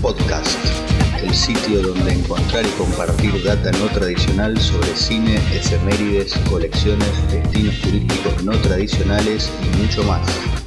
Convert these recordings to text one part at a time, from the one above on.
podcast, el sitio donde encontrar y compartir data no tradicional sobre cine, efemérides, colecciones, destinos turísticos no tradicionales y mucho más.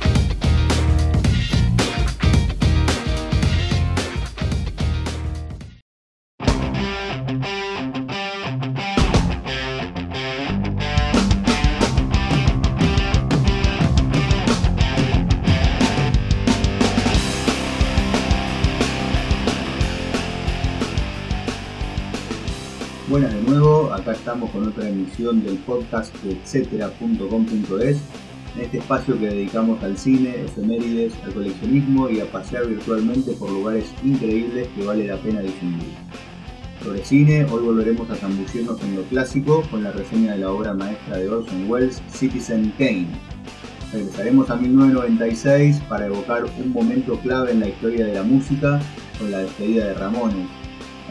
Estamos con otra emisión del podcast de etcétera.com.es, en este espacio que dedicamos al cine, efemérides, al coleccionismo y a pasear virtualmente por lugares increíbles que vale la pena distinguir. Sobre cine, hoy volveremos a zambullirnos en lo clásico con la reseña de la obra maestra de Orson Welles, Citizen Kane. Regresaremos a 1996 para evocar un momento clave en la historia de la música con la despedida de Ramones,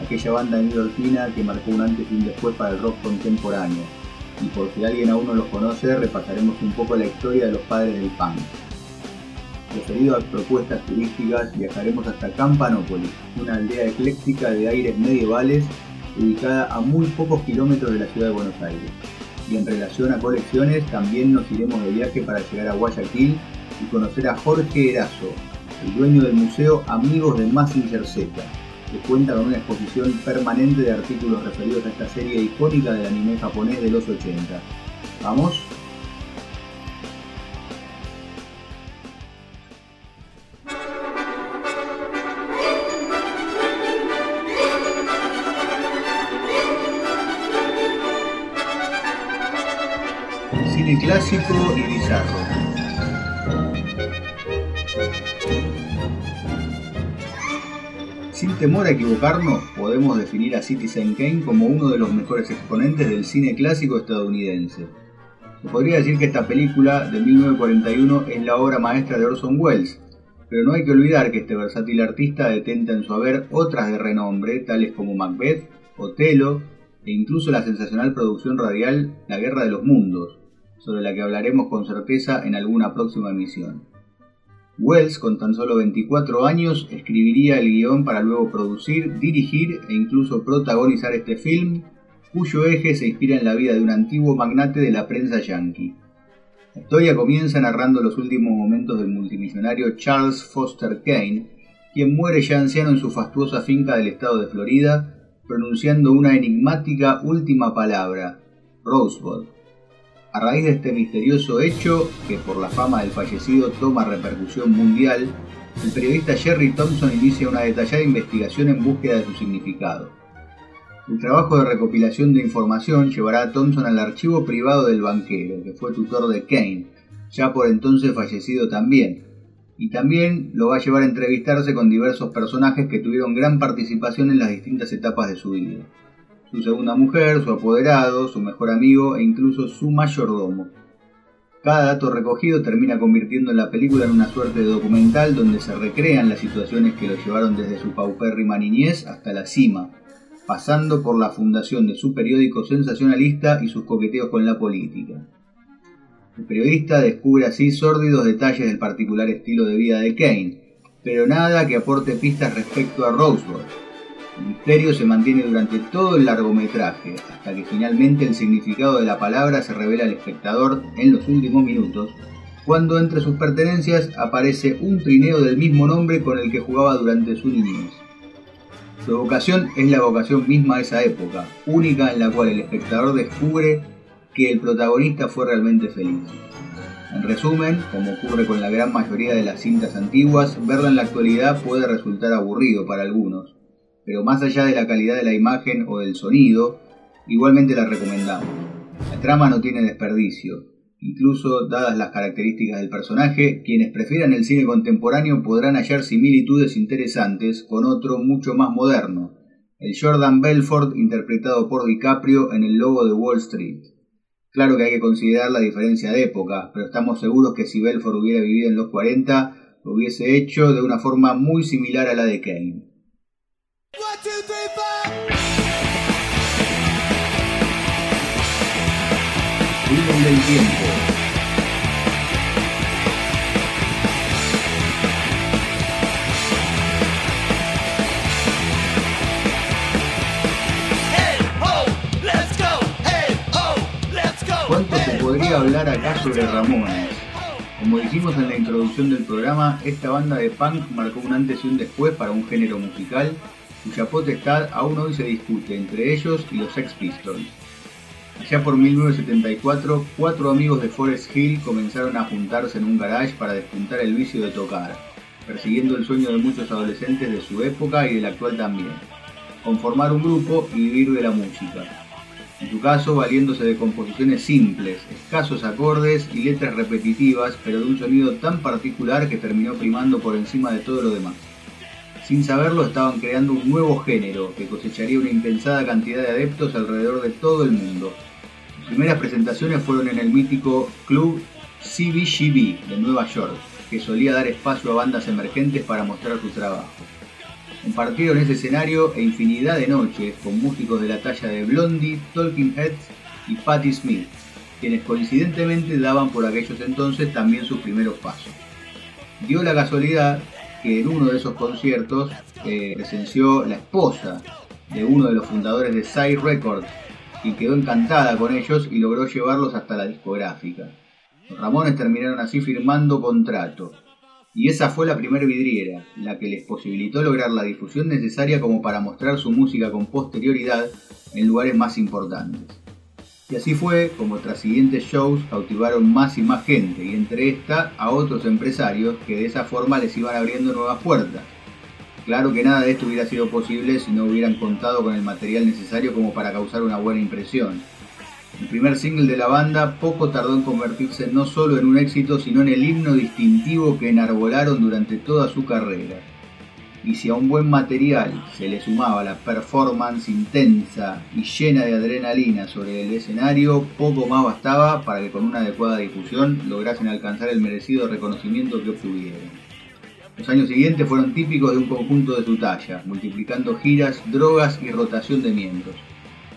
aquella banda neoyorquina que marcó un antes y un después para el rock contemporáneo. Y por si alguien aún no los conoce, repasaremos un poco la historia de los padres del punk. Referido a propuestas turísticas, viajaremos hasta Campanópolis, una aldea ecléctica de aires medievales ubicada a muy pocos kilómetros de la ciudad de Buenos Aires. Y en relación a colecciones, también nos iremos de viaje para llegar a Guayaquil y conocer a Jorge Erazo, el dueño del museo Amigos de Massinger Z, que cuenta con una exposición permanente de artículos referidos a esta serie icónica del anime japonés de los 80. ¿Vamos? Cine clásico y bizarro. Temor a equivocarnos, podemos definir a Citizen Kane como uno de los mejores exponentes del cine clásico estadounidense. Se podría decir que esta película de 1941 es la obra maestra de Orson Welles, pero no hay que olvidar que este versátil artista detenta en su haber otras de renombre, tales como Macbeth, Otelo e incluso la sensacional producción radial La Guerra de los Mundos, sobre la que hablaremos con certeza en alguna próxima emisión. Wells, con tan solo 24 años, escribiría el guion para luego producir, dirigir e incluso protagonizar este film, cuyo eje se inspira en la vida de un antiguo magnate de la prensa yankee. La historia comienza narrando los últimos momentos del multimillonario Charles Foster Kane, quien muere ya anciano en su fastuosa finca del estado de Florida, pronunciando una enigmática última palabra, Rosebud, a raíz de este misterioso hecho, que por la fama del fallecido toma repercusión mundial, el periodista Jerry Thompson inicia una detallada investigación en búsqueda de su significado. El trabajo de recopilación de información llevará a Thompson al archivo privado del banquero, que fue tutor de Kane, ya por entonces fallecido también, y también lo va a llevar a entrevistarse con diversos personajes que tuvieron gran participación en las distintas etapas de su vida su segunda mujer, su apoderado, su mejor amigo e incluso su mayordomo. Cada dato recogido termina convirtiendo la película en una suerte de documental donde se recrean las situaciones que lo llevaron desde su paupérrima niñez hasta la cima, pasando por la fundación de su periódico sensacionalista y sus coqueteos con la política. El periodista descubre así sórdidos detalles del particular estilo de vida de Kane, pero nada que aporte pistas respecto a Rosebud, el misterio se mantiene durante todo el largometraje, hasta que finalmente el significado de la palabra se revela al espectador en los últimos minutos, cuando entre sus pertenencias aparece un trineo del mismo nombre con el que jugaba durante su niñez. Su vocación es la vocación misma de esa época, única en la cual el espectador descubre que el protagonista fue realmente feliz. En resumen, como ocurre con la gran mayoría de las cintas antiguas, verla en la actualidad puede resultar aburrido para algunos, pero más allá de la calidad de la imagen o del sonido, igualmente la recomendamos. La trama no tiene desperdicio, incluso dadas las características del personaje, quienes prefieran el cine contemporáneo podrán hallar similitudes interesantes con otro mucho más moderno, el Jordan Belfort interpretado por DiCaprio en El Lobo de Wall Street. Claro que hay que considerar la diferencia de época, pero estamos seguros que si Belfort hubiera vivido en los 40, lo hubiese hecho de una forma muy similar a la de Kane. ¿Cuánto se podría hablar acá sobre Ramones? Como dijimos en la introducción del programa, esta banda de punk marcó un antes y un después para un género musical cuya potestad aún hoy se discute entre ellos y los Sex Pistols. Ya por 1974, cuatro amigos de Forest Hill comenzaron a juntarse en un garage para despuntar el vicio de tocar, persiguiendo el sueño de muchos adolescentes de su época y del actual también, conformar un grupo y vivir de la música. En su caso, valiéndose de composiciones simples, escasos acordes y letras repetitivas, pero de un sonido tan particular que terminó primando por encima de todo lo demás. Sin saberlo, estaban creando un nuevo género que cosecharía una impensada cantidad de adeptos alrededor de todo el mundo. Sus primeras presentaciones fueron en el mítico club CBGB de Nueva York, que solía dar espacio a bandas emergentes para mostrar su trabajo. Compartieron ese escenario e infinidad de noches con músicos de la talla de Blondie, Talking Heads y Patti Smith, quienes coincidentemente daban por aquellos entonces también sus primeros pasos. Dio la casualidad que en uno de esos conciertos eh, presenció la esposa de uno de los fundadores de Side Records y quedó encantada con ellos y logró llevarlos hasta la discográfica. Los Ramones terminaron así firmando contrato. Y esa fue la primera vidriera, la que les posibilitó lograr la difusión necesaria como para mostrar su música con posterioridad en lugares más importantes. Y así fue como tras siguientes shows cautivaron más y más gente, y entre esta a otros empresarios que de esa forma les iban abriendo nuevas puertas. Claro que nada de esto hubiera sido posible si no hubieran contado con el material necesario como para causar una buena impresión. El primer single de la banda poco tardó en convertirse no solo en un éxito, sino en el himno distintivo que enarbolaron durante toda su carrera y si a un buen material se le sumaba la performance intensa y llena de adrenalina sobre el escenario, poco más bastaba para que con una adecuada difusión lograsen alcanzar el merecido reconocimiento que obtuvieron. Los años siguientes fueron típicos de un conjunto de su talla, multiplicando giras, drogas y rotación de miembros.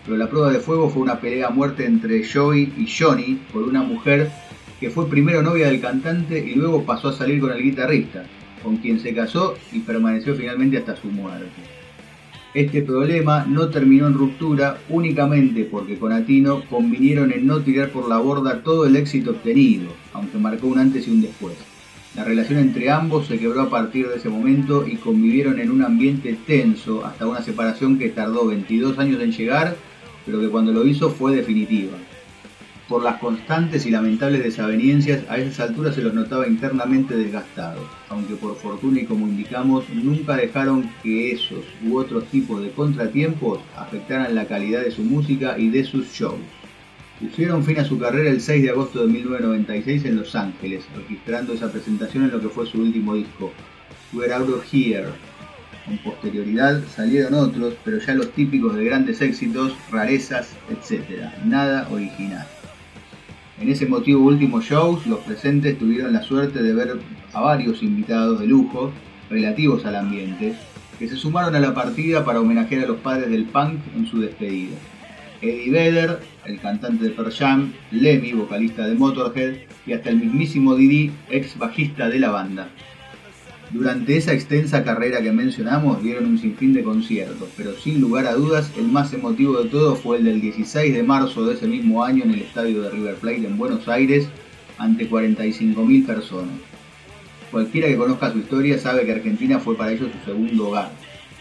Pero la prueba de fuego fue una pelea a muerte entre Joey y Johnny por una mujer que fue primero novia del cantante y luego pasó a salir con el guitarrista, con quien se casó y permaneció finalmente hasta su muerte. Este problema no terminó en ruptura únicamente porque con Atino convinieron en no tirar por la borda todo el éxito obtenido, aunque marcó un antes y un después. La relación entre ambos se quebró a partir de ese momento y convivieron en un ambiente tenso hasta una separación que tardó 22 años en llegar, pero que cuando lo hizo fue definitiva. Por las constantes y lamentables desavenencias, a esas alturas se los notaba internamente desgastados, aunque por fortuna y como indicamos, nunca dejaron que esos u otros tipos de contratiempos afectaran la calidad de su música y de sus shows. Pusieron fin a su carrera el 6 de agosto de 1996 en Los Ángeles, registrando esa presentación en lo que fue su último disco, We're Out of Here. Con posterioridad salieron otros, pero ya los típicos de grandes éxitos, rarezas, etc. Nada original. En ese motivo último shows, los presentes tuvieron la suerte de ver a varios invitados de lujo relativos al ambiente, que se sumaron a la partida para homenajear a los padres del punk en su despedida. Eddie Vedder, el cantante de Pearl Jam, Lemmy, vocalista de Motorhead, y hasta el mismísimo Didi, ex bajista de la banda. Durante esa extensa carrera que mencionamos dieron un sinfín de conciertos, pero sin lugar a dudas el más emotivo de todo fue el del 16 de marzo de ese mismo año en el estadio de River Plate en Buenos Aires ante 45.000 personas. Cualquiera que conozca su historia sabe que Argentina fue para ellos su segundo hogar,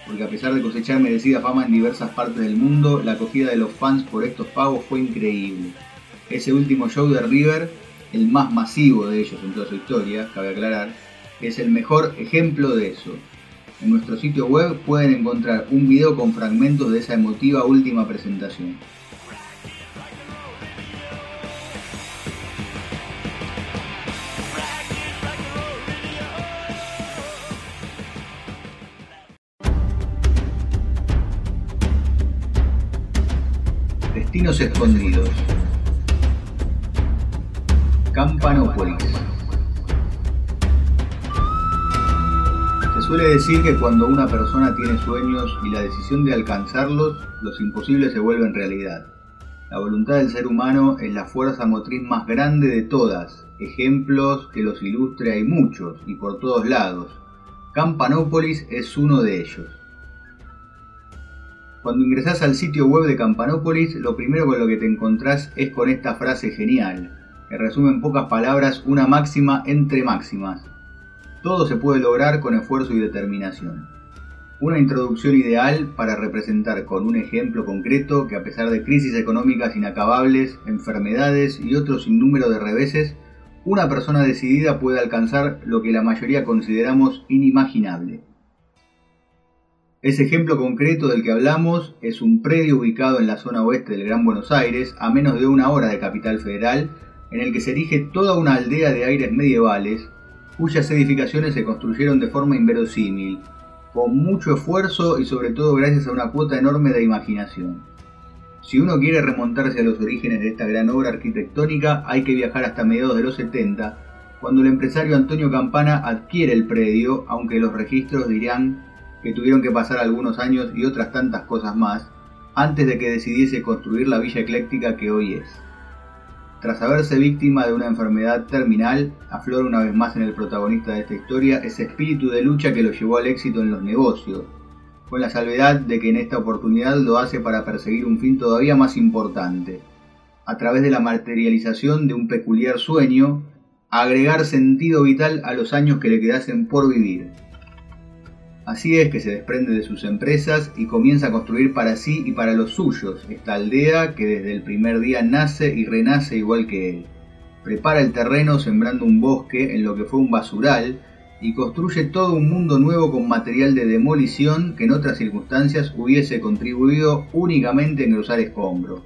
porque a pesar de cosechar merecida fama en diversas partes del mundo, la acogida de los fans por estos pagos fue increíble. Ese último show de River, el más masivo de ellos en toda su historia, cabe aclarar, es el mejor ejemplo de eso. En nuestro sitio web pueden encontrar un video con fragmentos de esa emotiva última presentación. Destinos escondidos. Campanópolis. Suele decir que cuando una persona tiene sueños y la decisión de alcanzarlos, los imposibles se vuelven realidad. La voluntad del ser humano es la fuerza motriz más grande de todas. Ejemplos que los ilustre hay muchos y por todos lados. Campanópolis es uno de ellos. Cuando ingresas al sitio web de Campanópolis, lo primero con lo que te encontrás es con esta frase genial. que resume en pocas palabras una máxima entre máximas. Todo se puede lograr con esfuerzo y determinación. Una introducción ideal para representar con un ejemplo concreto que a pesar de crisis económicas inacabables, enfermedades y otro sinnúmero de reveses, una persona decidida puede alcanzar lo que la mayoría consideramos inimaginable. Ese ejemplo concreto del que hablamos es un predio ubicado en la zona oeste del Gran Buenos Aires, a menos de una hora de Capital Federal, en el que se erige toda una aldea de aires medievales, cuyas edificaciones se construyeron de forma inverosímil, con mucho esfuerzo y sobre todo gracias a una cuota enorme de imaginación. Si uno quiere remontarse a los orígenes de esta gran obra arquitectónica, hay que viajar hasta mediados de los 70, cuando el empresario Antonio Campana adquiere el predio, aunque los registros dirán que tuvieron que pasar algunos años y otras tantas cosas más, antes de que decidiese construir la villa ecléctica que hoy es. Tras haberse víctima de una enfermedad terminal, aflora una vez más en el protagonista de esta historia ese espíritu de lucha que lo llevó al éxito en los negocios, con la salvedad de que en esta oportunidad lo hace para perseguir un fin todavía más importante, a través de la materialización de un peculiar sueño, agregar sentido vital a los años que le quedasen por vivir. Así es que se desprende de sus empresas y comienza a construir para sí y para los suyos esta aldea que desde el primer día nace y renace igual que él. Prepara el terreno sembrando un bosque en lo que fue un basural y construye todo un mundo nuevo con material de demolición que en otras circunstancias hubiese contribuido únicamente en cruzar escombros.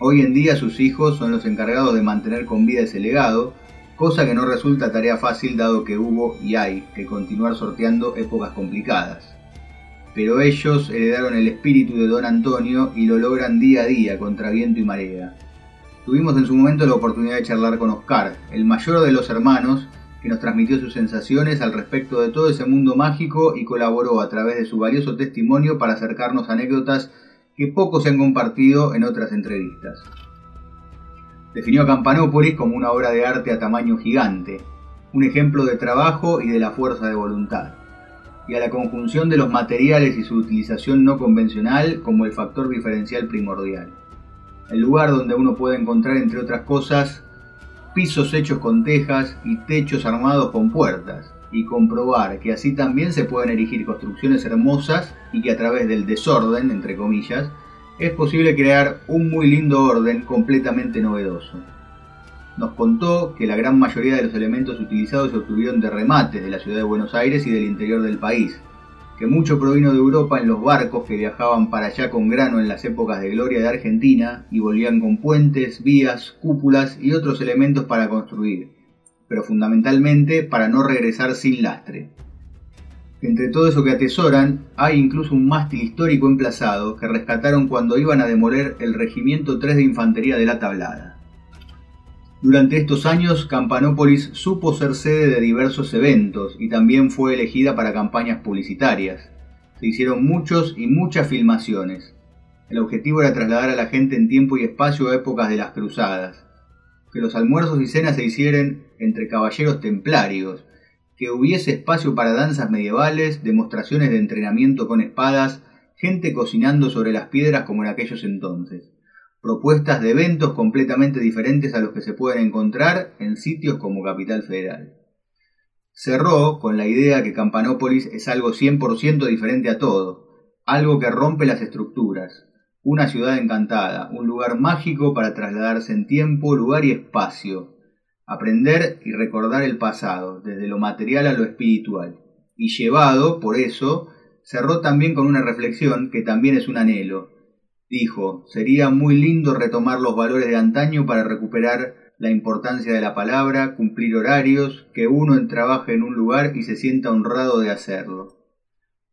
Hoy en día sus hijos son los encargados de mantener con vida ese legado, cosa que no resulta tarea fácil dado que hubo y hay que continuar sorteando épocas complicadas. Pero ellos heredaron el espíritu de don Antonio y lo logran día a día contra viento y marea. Tuvimos en su momento la oportunidad de charlar con Oscar, el mayor de los hermanos, que nos transmitió sus sensaciones al respecto de todo ese mundo mágico y colaboró a través de su valioso testimonio para acercarnos anécdotas que poco se han compartido en otras entrevistas. Definió a Campanópolis como una obra de arte a tamaño gigante, un ejemplo de trabajo y de la fuerza de voluntad, y a la conjunción de los materiales y su utilización no convencional como el factor diferencial primordial. El lugar donde uno puede encontrar, entre otras cosas, pisos hechos con tejas y techos armados con puertas, y comprobar que así también se pueden erigir construcciones hermosas y que a través del desorden, entre comillas, es posible crear un muy lindo orden completamente novedoso. Nos contó que la gran mayoría de los elementos utilizados se obtuvieron de remates de la ciudad de Buenos Aires y del interior del país, que mucho provino de Europa en los barcos que viajaban para allá con grano en las épocas de gloria de Argentina y volvían con puentes, vías, cúpulas y otros elementos para construir, pero fundamentalmente para no regresar sin lastre. Entre todo eso que atesoran, hay incluso un mástil histórico emplazado que rescataron cuando iban a demoler el Regimiento 3 de Infantería de la Tablada. Durante estos años, Campanópolis supo ser sede de diversos eventos y también fue elegida para campañas publicitarias. Se hicieron muchos y muchas filmaciones. El objetivo era trasladar a la gente en tiempo y espacio a épocas de las cruzadas. Que los almuerzos y cenas se hicieran entre caballeros templarios, que hubiese espacio para danzas medievales, demostraciones de entrenamiento con espadas, gente cocinando sobre las piedras como en aquellos entonces. Propuestas de eventos completamente diferentes a los que se pueden encontrar en sitios como Capital Federal. Cerró con la idea que Campanópolis es algo 100% diferente a todo, algo que rompe las estructuras, una ciudad encantada, un lugar mágico para trasladarse en tiempo, lugar y espacio, aprender y recordar el pasado, desde lo material a lo espiritual. Y llevado, por eso, cerró también con una reflexión que también es un anhelo. Dijo, sería muy lindo retomar los valores de antaño para recuperar la importancia de la palabra, cumplir horarios, que uno trabaje en un lugar y se sienta honrado de hacerlo.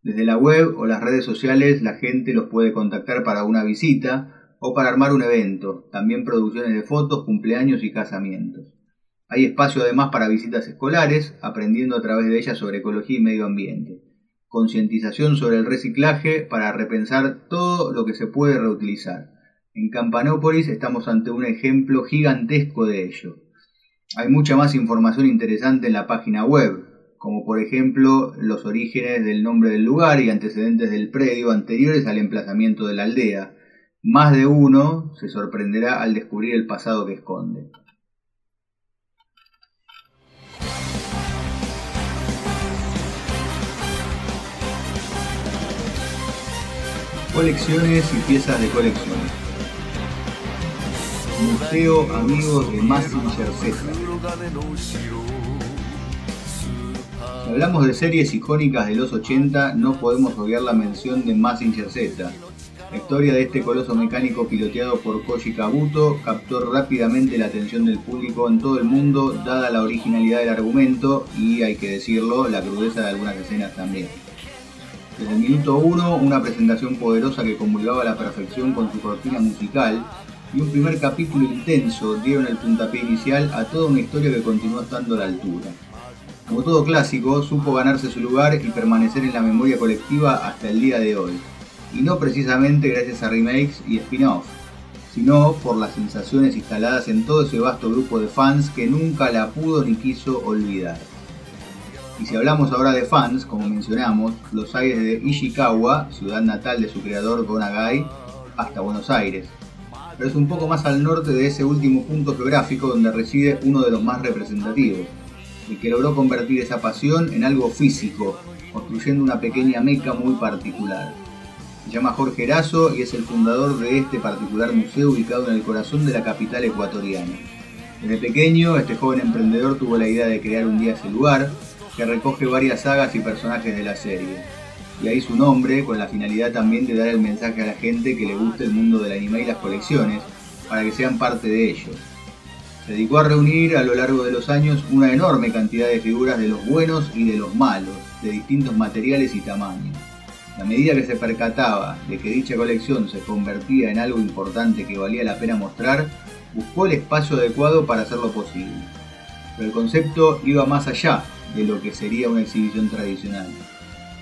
Desde la web o las redes sociales la gente los puede contactar para una visita o para armar un evento, también producciones de fotos, cumpleaños y casamientos. Hay espacio además para visitas escolares, aprendiendo a través de ellas sobre ecología y medio ambiente. Concientización sobre el reciclaje para repensar todo lo que se puede reutilizar. En Campanópolis estamos ante un ejemplo gigantesco de ello. Hay mucha más información interesante en la página web, como por ejemplo los orígenes del nombre del lugar y antecedentes del predio anteriores al emplazamiento de la aldea. Más de uno se sorprenderá al descubrir el pasado que esconde. Colecciones y piezas de colección. Museo Amigos de Massinger Z. Si hablamos de series icónicas de los 80, no podemos obviar la mención de Massinger Z. La historia de este coloso mecánico piloteado por Koji Kabuto captó rápidamente la atención del público en todo el mundo, dada la originalidad del argumento y, hay que decirlo, la crudeza de algunas escenas también. Desde el minuto 1, una presentación poderosa que convulgaba a la perfección con su cortina musical y un primer capítulo intenso dieron el puntapié inicial a toda una historia que continuó estando a la altura. Como todo clásico, supo ganarse su lugar y permanecer en la memoria colectiva hasta el día de hoy. Y no precisamente gracias a remakes y spin-off, sino por las sensaciones instaladas en todo ese vasto grupo de fans que nunca la pudo ni quiso olvidar. Y si hablamos ahora de fans, como mencionamos, los aires de Ishikawa, ciudad natal de su creador Gonagai, hasta Buenos Aires. Pero es un poco más al norte de ese último punto geográfico donde reside uno de los más representativos, el que logró convertir esa pasión en algo físico, construyendo una pequeña meca muy particular. Se llama Jorge Erazo y es el fundador de este particular museo ubicado en el corazón de la capital ecuatoriana. Desde pequeño, este joven emprendedor tuvo la idea de crear un día ese lugar, que recoge varias sagas y personajes de la serie. Y ahí su nombre, con la finalidad también de dar el mensaje a la gente que le guste el mundo del anime y las colecciones, para que sean parte de ellos. Se dedicó a reunir a lo largo de los años una enorme cantidad de figuras de los buenos y de los malos, de distintos materiales y tamaños. A medida que se percataba de que dicha colección se convertía en algo importante que valía la pena mostrar, buscó el espacio adecuado para hacerlo posible. Pero el concepto iba más allá de lo que sería una exhibición tradicional.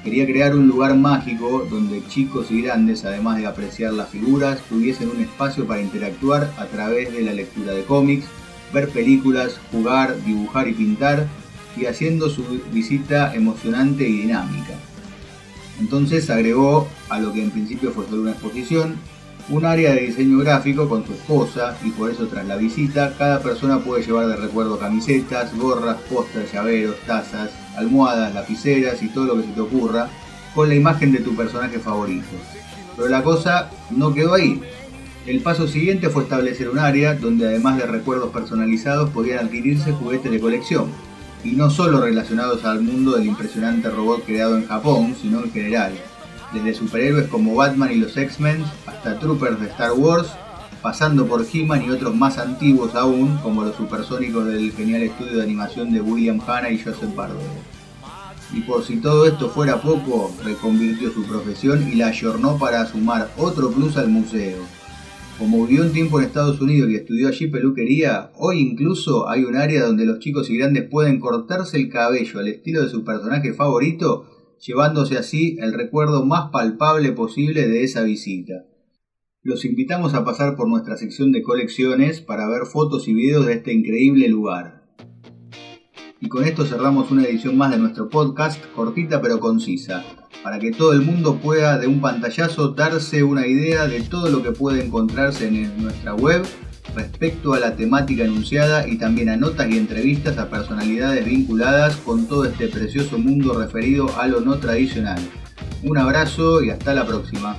Quería crear un lugar mágico donde chicos y grandes, además de apreciar las figuras, tuviesen un espacio para interactuar a través de la lectura de cómics, ver películas, jugar, dibujar y pintar, y haciendo su visita emocionante y dinámica. Entonces agregó a lo que en principio fue solo una exposición, un área de diseño gráfico con su esposa y por eso tras la visita cada persona puede llevar de recuerdo camisetas, gorras, postres, llaveros, tazas, almohadas, lapiceras y todo lo que se te ocurra con la imagen de tu personaje favorito. Pero la cosa no quedó ahí. El paso siguiente fue establecer un área donde además de recuerdos personalizados podían adquirirse juguetes de colección. Y no solo relacionados al mundo del impresionante robot creado en Japón, sino en general desde superhéroes como Batman y los X-Men hasta troopers de Star Wars, pasando por He-Man y otros más antiguos aún, como los supersónicos del genial estudio de animación de William Hanna y Joseph Bardo. Y por si todo esto fuera poco, reconvirtió su profesión y la ayornó para sumar otro plus al museo. Como vivió un tiempo en Estados Unidos y estudió allí peluquería, hoy incluso hay un área donde los chicos y grandes pueden cortarse el cabello al estilo de su personaje favorito llevándose así el recuerdo más palpable posible de esa visita. Los invitamos a pasar por nuestra sección de colecciones para ver fotos y videos de este increíble lugar. Y con esto cerramos una edición más de nuestro podcast, cortita pero concisa, para que todo el mundo pueda de un pantallazo darse una idea de todo lo que puede encontrarse en nuestra web respecto a la temática anunciada y también a notas y entrevistas a personalidades vinculadas con todo este precioso mundo referido a lo no tradicional. Un abrazo y hasta la próxima.